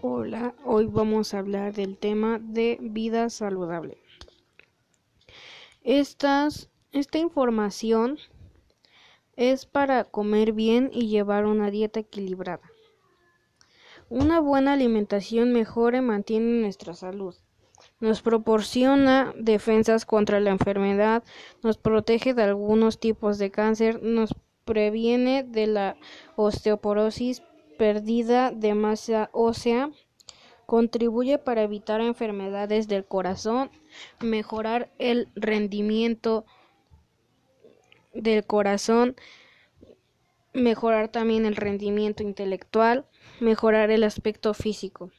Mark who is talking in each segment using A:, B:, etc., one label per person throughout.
A: Hola, hoy vamos a hablar del tema de vida saludable. Esta información es para comer bien y llevar una dieta equilibrada. Una buena alimentación mejora y mantiene nuestra salud. Nos proporciona defensas contra la enfermedad, nos protege de algunos tipos de cáncer, nos previene de la osteoporosis, pérdida de masa ósea, contribuye para evitar enfermedades del corazón, mejorar el rendimiento del corazón, mejorar también el rendimiento intelectual, mejorar el aspecto físico.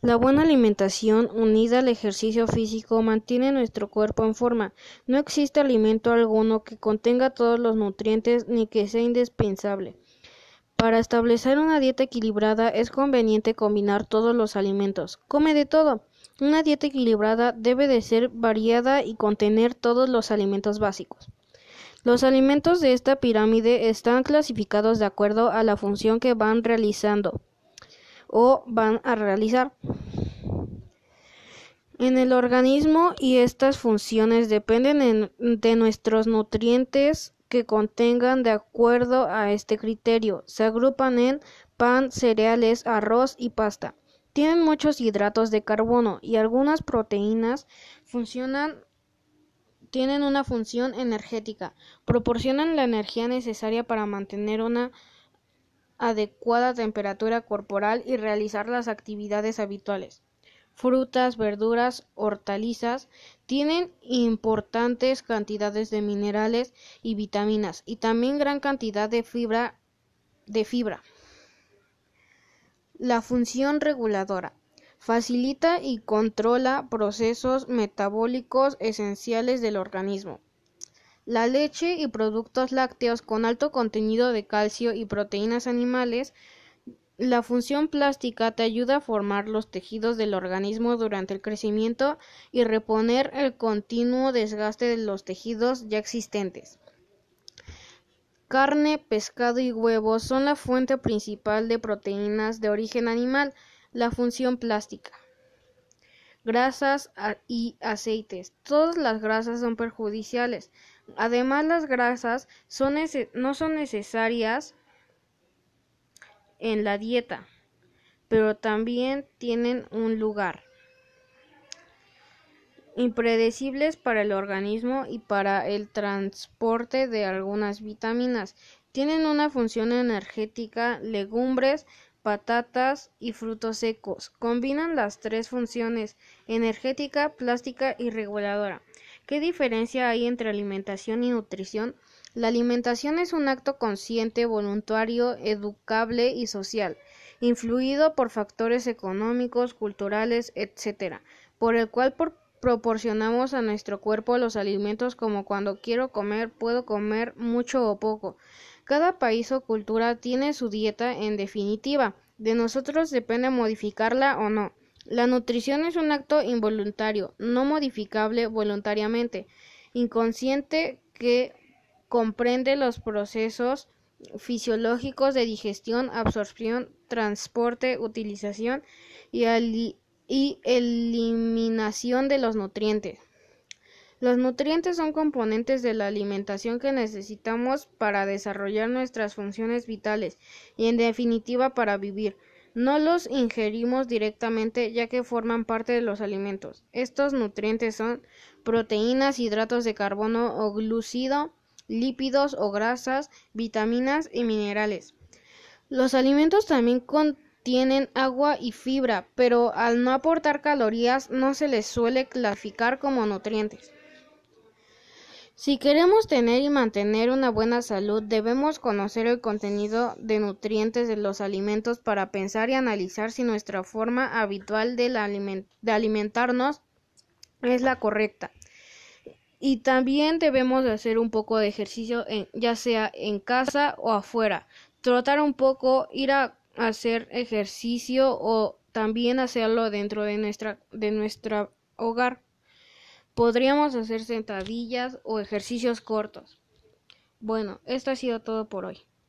A: La buena alimentación unida al ejercicio físico mantiene nuestro cuerpo en forma. No existe alimento alguno que contenga todos los nutrientes ni que sea indispensable. Para establecer una dieta equilibrada es conveniente combinar todos los alimentos. Come de todo. Una dieta equilibrada debe de ser variada y contener todos los alimentos básicos. Los alimentos de esta pirámide están clasificados de acuerdo a la función que van realizando o van a realizar en el organismo y estas funciones dependen de nuestros nutrientes que contengan de acuerdo a este criterio. Se agrupan en pan, cereales, arroz y pasta. Tienen muchos hidratos de carbono y algunas proteínas funcionan tienen una función energética, proporcionan la energía necesaria para mantener una adecuada temperatura corporal y realizar las actividades habituales frutas, verduras, hortalizas, tienen importantes cantidades de minerales y vitaminas y también gran cantidad de fibra de fibra. La función reguladora facilita y controla procesos metabólicos esenciales del organismo. La leche y productos lácteos con alto contenido de calcio y proteínas animales la función plástica te ayuda a formar los tejidos del organismo durante el crecimiento y reponer el continuo desgaste de los tejidos ya existentes. Carne, pescado y huevos son la fuente principal de proteínas de origen animal. La función plástica. Grasas y aceites. Todas las grasas son perjudiciales. Además, las grasas no son necesarias en la dieta, pero también tienen un lugar impredecibles para el organismo y para el transporte de algunas vitaminas. Tienen una función energética, legumbres, patatas y frutos secos. Combinan las tres funciones energética, plástica y reguladora. ¿Qué diferencia hay entre alimentación y nutrición? La alimentación es un acto consciente, voluntario, educable y social, influido por factores económicos, culturales, etc., por el cual proporcionamos a nuestro cuerpo los alimentos como cuando quiero comer, puedo comer mucho o poco. Cada país o cultura tiene su dieta en definitiva. De nosotros depende modificarla o no. La nutrición es un acto involuntario, no modificable voluntariamente, inconsciente que comprende los procesos fisiológicos de digestión, absorción, transporte, utilización y, y, eliminación de los nutrientes. Los nutrientes son componentes de la alimentación que necesitamos para desarrollar nuestras funciones vitales y en definitiva para vivir. No los ingerimos directamente ya que forman parte de los alimentos. Estos nutrientes son proteínas, hidratos de carbono o glúcido, lípidos o grasas, vitaminas y minerales. Los alimentos también contienen agua y fibra, pero al no aportar calorías no se les suele clasificar como nutrientes. Si queremos tener y mantener una buena salud, debemos conocer el contenido de nutrientes de los alimentos para pensar y analizar si nuestra forma habitual de, alimentarnos es la correcta. Y también debemos de hacer un poco de ejercicio, ya sea en casa o afuera. Trotar un poco, ir a hacer ejercicio o también hacerlo dentro de nuestra de nuestro hogar. Podríamos hacer sentadillas o ejercicios cortos. Bueno, esto ha sido todo por hoy.